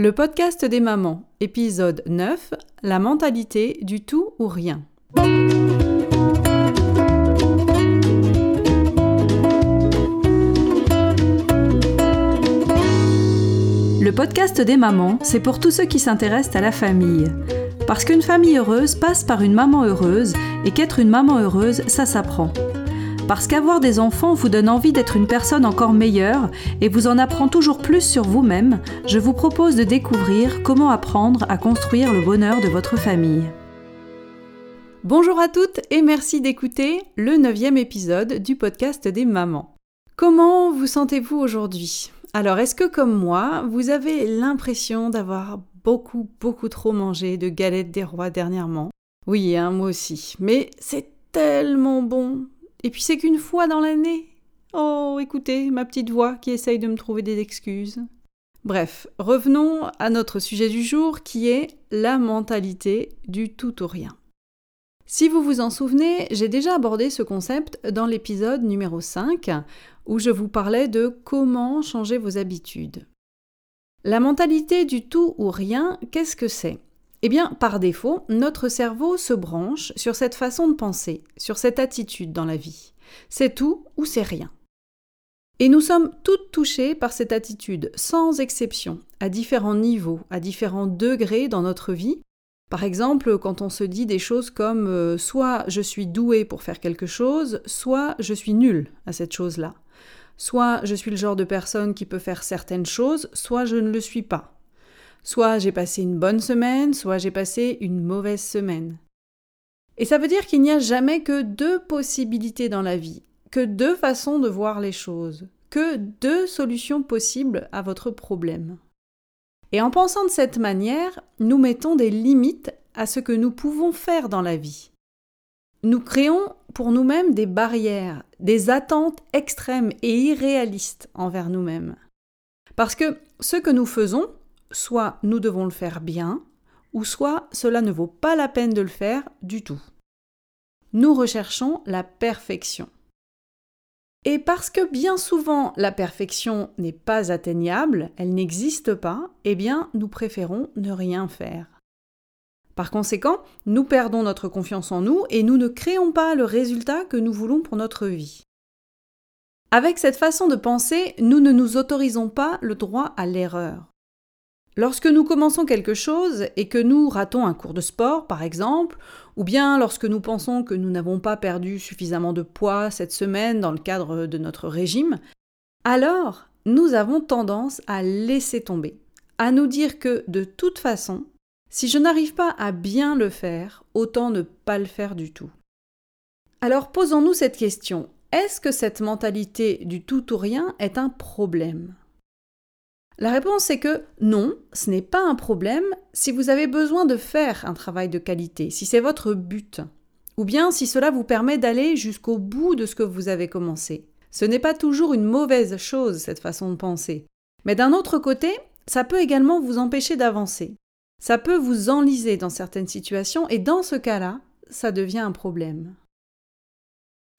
Le podcast des mamans, épisode 9, la mentalité du tout ou rien. Le podcast des mamans, c'est pour tous ceux qui s'intéressent à la famille. Parce qu'une famille heureuse passe par une maman heureuse et qu'être une maman heureuse, ça s'apprend. Parce qu'avoir des enfants vous donne envie d'être une personne encore meilleure et vous en apprend toujours plus sur vous-même, je vous propose de découvrir comment apprendre à construire le bonheur de votre famille. Bonjour à toutes et merci d'écouter le neuvième épisode du podcast des mamans. Comment vous sentez-vous aujourd'hui? Alors est-ce que comme moi, vous avez l'impression d'avoir beaucoup beaucoup trop mangé de galettes des rois dernièrement? Oui, hein, moi aussi. Mais c'est tellement bon, et puis c'est qu'une fois dans l'année. Oh, écoutez, ma petite voix qui essaye de me trouver des excuses. Bref, revenons à notre sujet du jour qui est la mentalité du tout ou rien. Si vous vous en souvenez, j'ai déjà abordé ce concept dans l'épisode numéro 5 où je vous parlais de comment changer vos habitudes. La mentalité du tout ou rien, qu'est-ce que c'est? Eh bien, par défaut, notre cerveau se branche sur cette façon de penser, sur cette attitude dans la vie. C'est tout ou c'est rien. Et nous sommes toutes touchées par cette attitude, sans exception, à différents niveaux, à différents degrés dans notre vie. Par exemple, quand on se dit des choses comme euh, soit je suis doué pour faire quelque chose, soit je suis nul à cette chose-là. Soit je suis le genre de personne qui peut faire certaines choses, soit je ne le suis pas. Soit j'ai passé une bonne semaine, soit j'ai passé une mauvaise semaine. Et ça veut dire qu'il n'y a jamais que deux possibilités dans la vie, que deux façons de voir les choses, que deux solutions possibles à votre problème. Et en pensant de cette manière, nous mettons des limites à ce que nous pouvons faire dans la vie. Nous créons pour nous-mêmes des barrières, des attentes extrêmes et irréalistes envers nous-mêmes. Parce que ce que nous faisons, soit nous devons le faire bien, ou soit cela ne vaut pas la peine de le faire du tout. Nous recherchons la perfection. Et parce que bien souvent la perfection n'est pas atteignable, elle n'existe pas, eh bien nous préférons ne rien faire. Par conséquent, nous perdons notre confiance en nous et nous ne créons pas le résultat que nous voulons pour notre vie. Avec cette façon de penser, nous ne nous autorisons pas le droit à l'erreur. Lorsque nous commençons quelque chose et que nous ratons un cours de sport, par exemple, ou bien lorsque nous pensons que nous n'avons pas perdu suffisamment de poids cette semaine dans le cadre de notre régime, alors nous avons tendance à laisser tomber, à nous dire que de toute façon, si je n'arrive pas à bien le faire, autant ne pas le faire du tout. Alors posons-nous cette question. Est-ce que cette mentalité du tout ou rien est un problème? La réponse est que non, ce n'est pas un problème si vous avez besoin de faire un travail de qualité, si c'est votre but, ou bien si cela vous permet d'aller jusqu'au bout de ce que vous avez commencé. Ce n'est pas toujours une mauvaise chose, cette façon de penser. Mais d'un autre côté, ça peut également vous empêcher d'avancer. Ça peut vous enliser dans certaines situations et dans ce cas-là, ça devient un problème.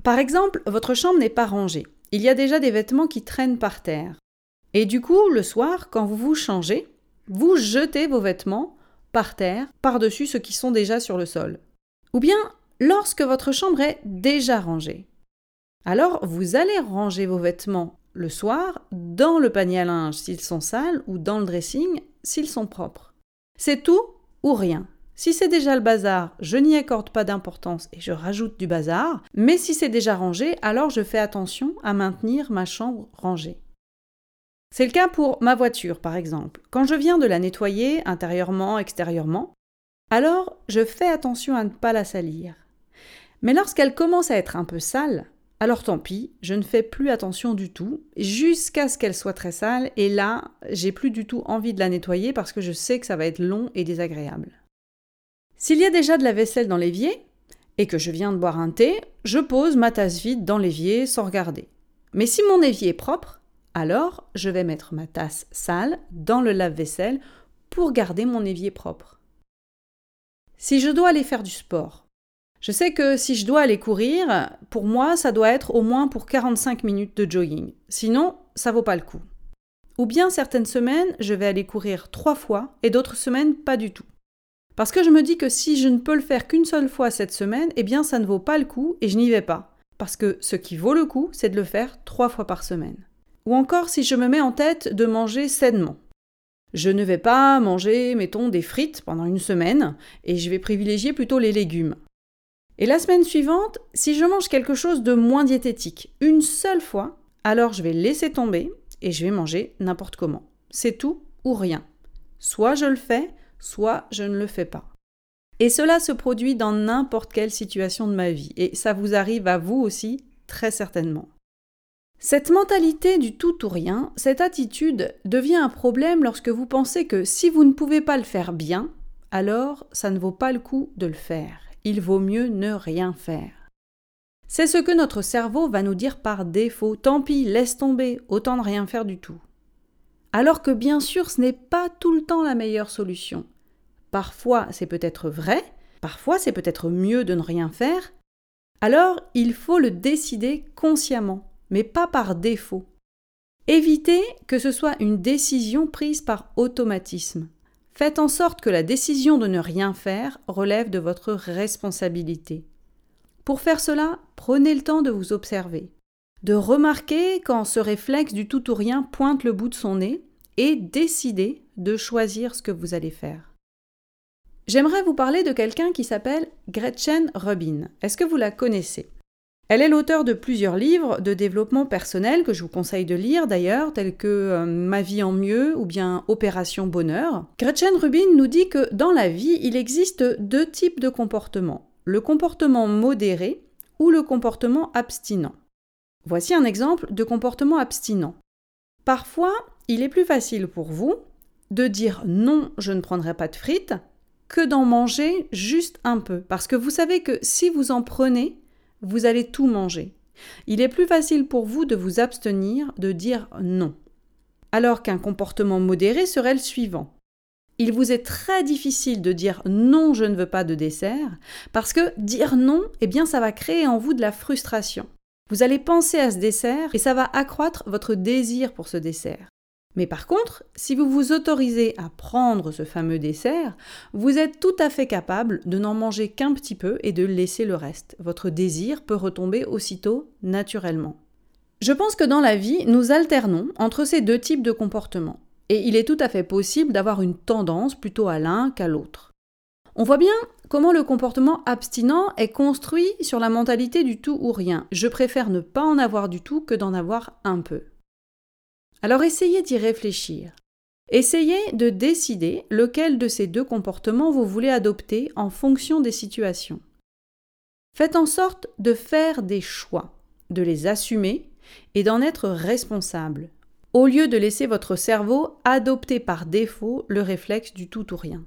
Par exemple, votre chambre n'est pas rangée. Il y a déjà des vêtements qui traînent par terre. Et du coup, le soir, quand vous vous changez, vous jetez vos vêtements par terre, par-dessus ceux qui sont déjà sur le sol. Ou bien lorsque votre chambre est déjà rangée. Alors, vous allez ranger vos vêtements le soir dans le panier à linge s'ils sont sales ou dans le dressing s'ils sont propres. C'est tout ou rien. Si c'est déjà le bazar, je n'y accorde pas d'importance et je rajoute du bazar, mais si c'est déjà rangé, alors je fais attention à maintenir ma chambre rangée. C'est le cas pour ma voiture, par exemple. Quand je viens de la nettoyer, intérieurement, extérieurement, alors je fais attention à ne pas la salir. Mais lorsqu'elle commence à être un peu sale, alors tant pis, je ne fais plus attention du tout, jusqu'à ce qu'elle soit très sale, et là, j'ai plus du tout envie de la nettoyer parce que je sais que ça va être long et désagréable. S'il y a déjà de la vaisselle dans l'évier, et que je viens de boire un thé, je pose ma tasse vide dans l'évier sans regarder. Mais si mon évier est propre, alors, je vais mettre ma tasse sale dans le lave-vaisselle pour garder mon évier propre. Si je dois aller faire du sport, je sais que si je dois aller courir, pour moi, ça doit être au moins pour 45 minutes de jogging. Sinon, ça vaut pas le coup. Ou bien certaines semaines, je vais aller courir trois fois et d'autres semaines, pas du tout. Parce que je me dis que si je ne peux le faire qu'une seule fois cette semaine, eh bien ça ne vaut pas le coup et je n'y vais pas. Parce que ce qui vaut le coup, c'est de le faire trois fois par semaine. Ou encore si je me mets en tête de manger sainement. Je ne vais pas manger, mettons, des frites pendant une semaine et je vais privilégier plutôt les légumes. Et la semaine suivante, si je mange quelque chose de moins diététique une seule fois, alors je vais laisser tomber et je vais manger n'importe comment. C'est tout ou rien. Soit je le fais, soit je ne le fais pas. Et cela se produit dans n'importe quelle situation de ma vie, et ça vous arrive à vous aussi, très certainement. Cette mentalité du tout ou rien, cette attitude devient un problème lorsque vous pensez que si vous ne pouvez pas le faire bien, alors ça ne vaut pas le coup de le faire. Il vaut mieux ne rien faire. C'est ce que notre cerveau va nous dire par défaut. Tant pis, laisse tomber, autant ne rien faire du tout. Alors que bien sûr, ce n'est pas tout le temps la meilleure solution. Parfois, c'est peut-être vrai, parfois, c'est peut-être mieux de ne rien faire. Alors, il faut le décider consciemment, mais pas par défaut. Évitez que ce soit une décision prise par automatisme. Faites en sorte que la décision de ne rien faire relève de votre responsabilité. Pour faire cela, prenez le temps de vous observer de remarquer quand ce réflexe du tout ou rien pointe le bout de son nez et décider de choisir ce que vous allez faire. J'aimerais vous parler de quelqu'un qui s'appelle Gretchen Rubin. Est-ce que vous la connaissez? Elle est l'auteur de plusieurs livres de développement personnel que je vous conseille de lire d'ailleurs, tels que euh, Ma vie en mieux ou bien Opération Bonheur. Gretchen Rubin nous dit que dans la vie, il existe deux types de comportements. Le comportement modéré ou le comportement abstinent. Voici un exemple de comportement abstinent. Parfois, il est plus facile pour vous de dire non, je ne prendrai pas de frites, que d'en manger juste un peu. Parce que vous savez que si vous en prenez, vous allez tout manger. Il est plus facile pour vous de vous abstenir, de dire non. Alors qu'un comportement modéré serait le suivant. Il vous est très difficile de dire non, je ne veux pas de dessert, parce que dire non, eh bien, ça va créer en vous de la frustration. Vous allez penser à ce dessert et ça va accroître votre désir pour ce dessert. Mais par contre, si vous vous autorisez à prendre ce fameux dessert, vous êtes tout à fait capable de n'en manger qu'un petit peu et de laisser le reste. Votre désir peut retomber aussitôt naturellement. Je pense que dans la vie, nous alternons entre ces deux types de comportements. Et il est tout à fait possible d'avoir une tendance plutôt à l'un qu'à l'autre. On voit bien comment le comportement abstinent est construit sur la mentalité du tout ou rien. Je préfère ne pas en avoir du tout que d'en avoir un peu. Alors essayez d'y réfléchir. Essayez de décider lequel de ces deux comportements vous voulez adopter en fonction des situations. Faites en sorte de faire des choix, de les assumer et d'en être responsable, au lieu de laisser votre cerveau adopter par défaut le réflexe du tout ou rien.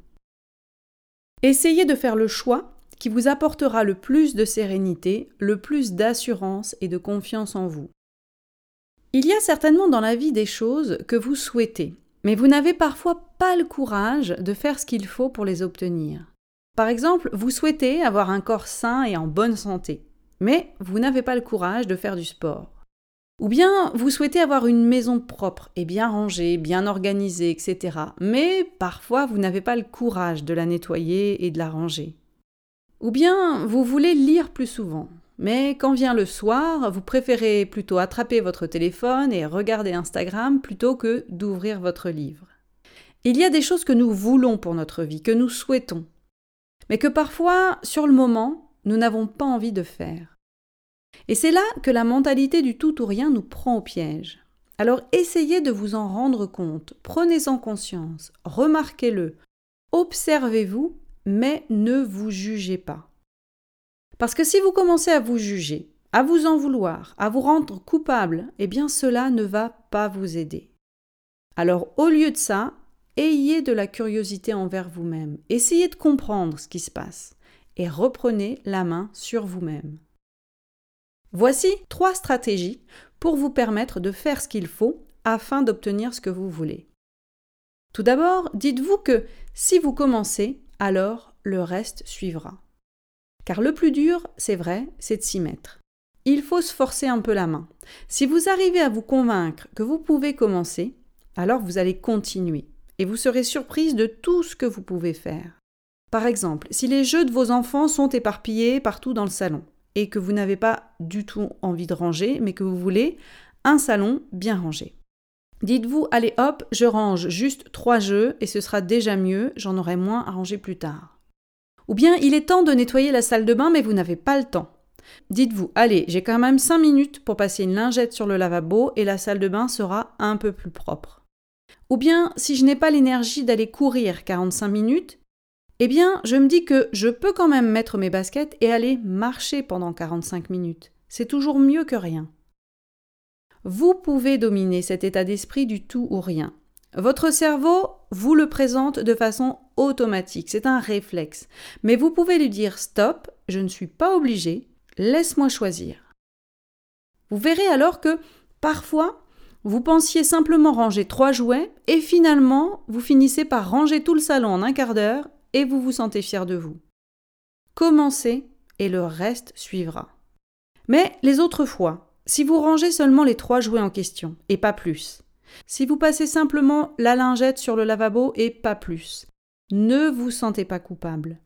Essayez de faire le choix qui vous apportera le plus de sérénité, le plus d'assurance et de confiance en vous. Il y a certainement dans la vie des choses que vous souhaitez, mais vous n'avez parfois pas le courage de faire ce qu'il faut pour les obtenir. Par exemple, vous souhaitez avoir un corps sain et en bonne santé, mais vous n'avez pas le courage de faire du sport. Ou bien vous souhaitez avoir une maison propre et bien rangée, bien organisée, etc. Mais parfois vous n'avez pas le courage de la nettoyer et de la ranger. Ou bien vous voulez lire plus souvent. Mais quand vient le soir, vous préférez plutôt attraper votre téléphone et regarder Instagram plutôt que d'ouvrir votre livre. Il y a des choses que nous voulons pour notre vie, que nous souhaitons, mais que parfois, sur le moment, nous n'avons pas envie de faire. Et c'est là que la mentalité du tout ou rien nous prend au piège. Alors essayez de vous en rendre compte, prenez-en conscience, remarquez-le, observez-vous, mais ne vous jugez pas. Parce que si vous commencez à vous juger, à vous en vouloir, à vous rendre coupable, eh bien cela ne va pas vous aider. Alors au lieu de ça, ayez de la curiosité envers vous-même, essayez de comprendre ce qui se passe et reprenez la main sur vous-même. Voici trois stratégies pour vous permettre de faire ce qu'il faut afin d'obtenir ce que vous voulez. Tout d'abord, dites-vous que si vous commencez, alors le reste suivra. Car le plus dur, c'est vrai, c'est de s'y mettre. Il faut se forcer un peu la main. Si vous arrivez à vous convaincre que vous pouvez commencer, alors vous allez continuer et vous serez surprise de tout ce que vous pouvez faire. Par exemple, si les jeux de vos enfants sont éparpillés partout dans le salon et que vous n'avez pas du tout envie de ranger, mais que vous voulez un salon bien rangé. Dites-vous, allez hop, je range juste trois jeux et ce sera déjà mieux, j'en aurai moins à ranger plus tard. Ou bien il est temps de nettoyer la salle de bain mais vous n'avez pas le temps. Dites-vous, allez, j'ai quand même 5 minutes pour passer une lingette sur le lavabo et la salle de bain sera un peu plus propre. Ou bien, si je n'ai pas l'énergie d'aller courir 45 minutes, eh bien, je me dis que je peux quand même mettre mes baskets et aller marcher pendant 45 minutes. C'est toujours mieux que rien. Vous pouvez dominer cet état d'esprit du tout ou rien. Votre cerveau vous le présente de façon automatique, c'est un réflexe. Mais vous pouvez lui dire stop, je ne suis pas obligé, laisse-moi choisir. Vous verrez alors que parfois, vous pensiez simplement ranger trois jouets et finalement, vous finissez par ranger tout le salon en un quart d'heure et vous vous sentez fier de vous. Commencez et le reste suivra. Mais les autres fois, si vous rangez seulement les trois jouets en question et pas plus, si vous passez simplement la lingette sur le lavabo et pas plus, ne vous sentez pas coupable.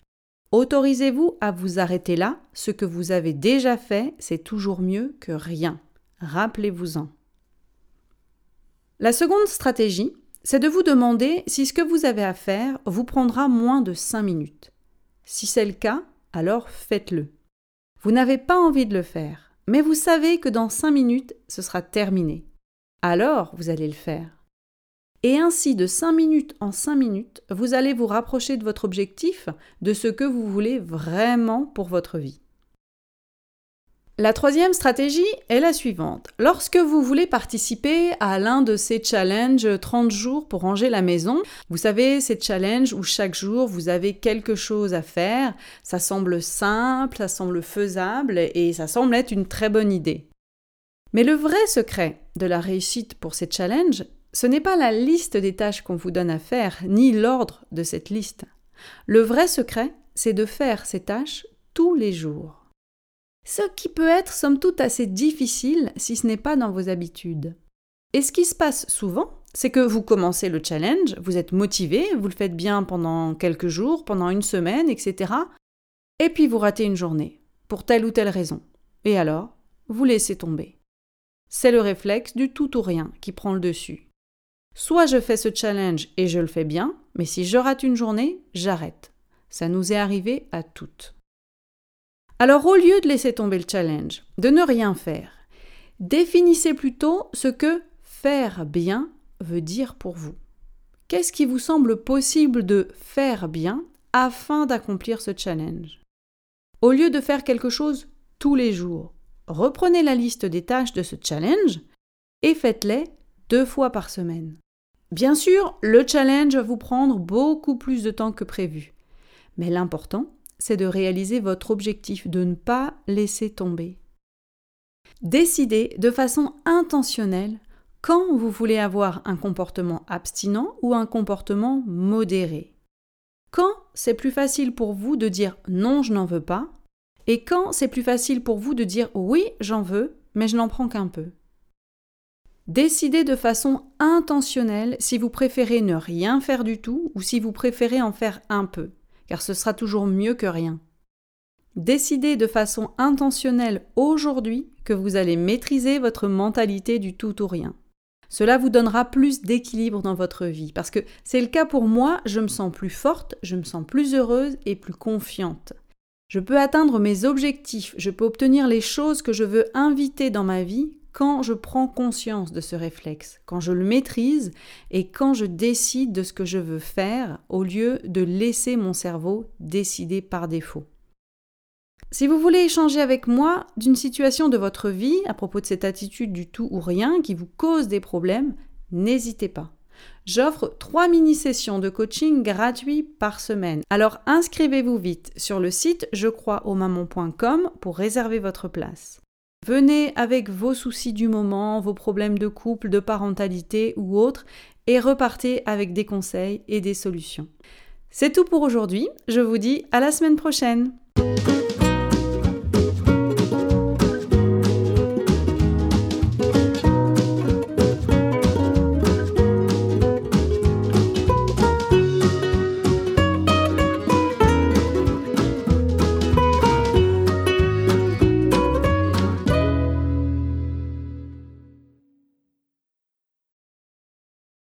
Autorisez-vous à vous arrêter là, ce que vous avez déjà fait, c'est toujours mieux que rien. Rappelez-vous-en. La seconde stratégie, c'est de vous demander si ce que vous avez à faire vous prendra moins de 5 minutes. Si c'est le cas, alors faites-le. Vous n'avez pas envie de le faire, mais vous savez que dans 5 minutes, ce sera terminé. Alors, vous allez le faire. Et ainsi, de 5 minutes en 5 minutes, vous allez vous rapprocher de votre objectif, de ce que vous voulez vraiment pour votre vie. La troisième stratégie est la suivante. Lorsque vous voulez participer à l'un de ces challenges 30 jours pour ranger la maison, vous savez, ces challenges où chaque jour vous avez quelque chose à faire, ça semble simple, ça semble faisable et ça semble être une très bonne idée. Mais le vrai secret de la réussite pour ces challenges, ce n'est pas la liste des tâches qu'on vous donne à faire, ni l'ordre de cette liste. Le vrai secret, c'est de faire ces tâches tous les jours. Ce qui peut être somme toute assez difficile si ce n'est pas dans vos habitudes. Et ce qui se passe souvent, c'est que vous commencez le challenge, vous êtes motivé, vous le faites bien pendant quelques jours, pendant une semaine, etc. Et puis vous ratez une journée, pour telle ou telle raison. Et alors, vous laissez tomber. C'est le réflexe du tout ou rien qui prend le dessus. Soit je fais ce challenge et je le fais bien, mais si je rate une journée, j'arrête. Ça nous est arrivé à toutes. Alors au lieu de laisser tomber le challenge, de ne rien faire, définissez plutôt ce que faire bien veut dire pour vous. Qu'est-ce qui vous semble possible de faire bien afin d'accomplir ce challenge? Au lieu de faire quelque chose tous les jours, reprenez la liste des tâches de ce challenge et faites-les deux fois par semaine. Bien sûr, le challenge va vous prendre beaucoup plus de temps que prévu. Mais l'important, c'est de réaliser votre objectif, de ne pas laisser tomber. Décidez de façon intentionnelle quand vous voulez avoir un comportement abstinent ou un comportement modéré. Quand c'est plus facile pour vous de dire non, je n'en veux pas, et quand c'est plus facile pour vous de dire oui, j'en veux, mais je n'en prends qu'un peu? Décidez de façon intentionnelle si vous préférez ne rien faire du tout ou si vous préférez en faire un peu, car ce sera toujours mieux que rien. Décidez de façon intentionnelle aujourd'hui que vous allez maîtriser votre mentalité du tout ou rien. Cela vous donnera plus d'équilibre dans votre vie, parce que c'est le cas pour moi, je me sens plus forte, je me sens plus heureuse et plus confiante. Je peux atteindre mes objectifs, je peux obtenir les choses que je veux inviter dans ma vie quand je prends conscience de ce réflexe, quand je le maîtrise et quand je décide de ce que je veux faire au lieu de laisser mon cerveau décider par défaut. Si vous voulez échanger avec moi d'une situation de votre vie à propos de cette attitude du tout ou rien qui vous cause des problèmes, n'hésitez pas. J'offre trois mini-sessions de coaching gratuits par semaine. Alors inscrivez-vous vite sur le site je crois au pour réserver votre place. Venez avec vos soucis du moment, vos problèmes de couple, de parentalité ou autres, et repartez avec des conseils et des solutions. C'est tout pour aujourd'hui, je vous dis à la semaine prochaine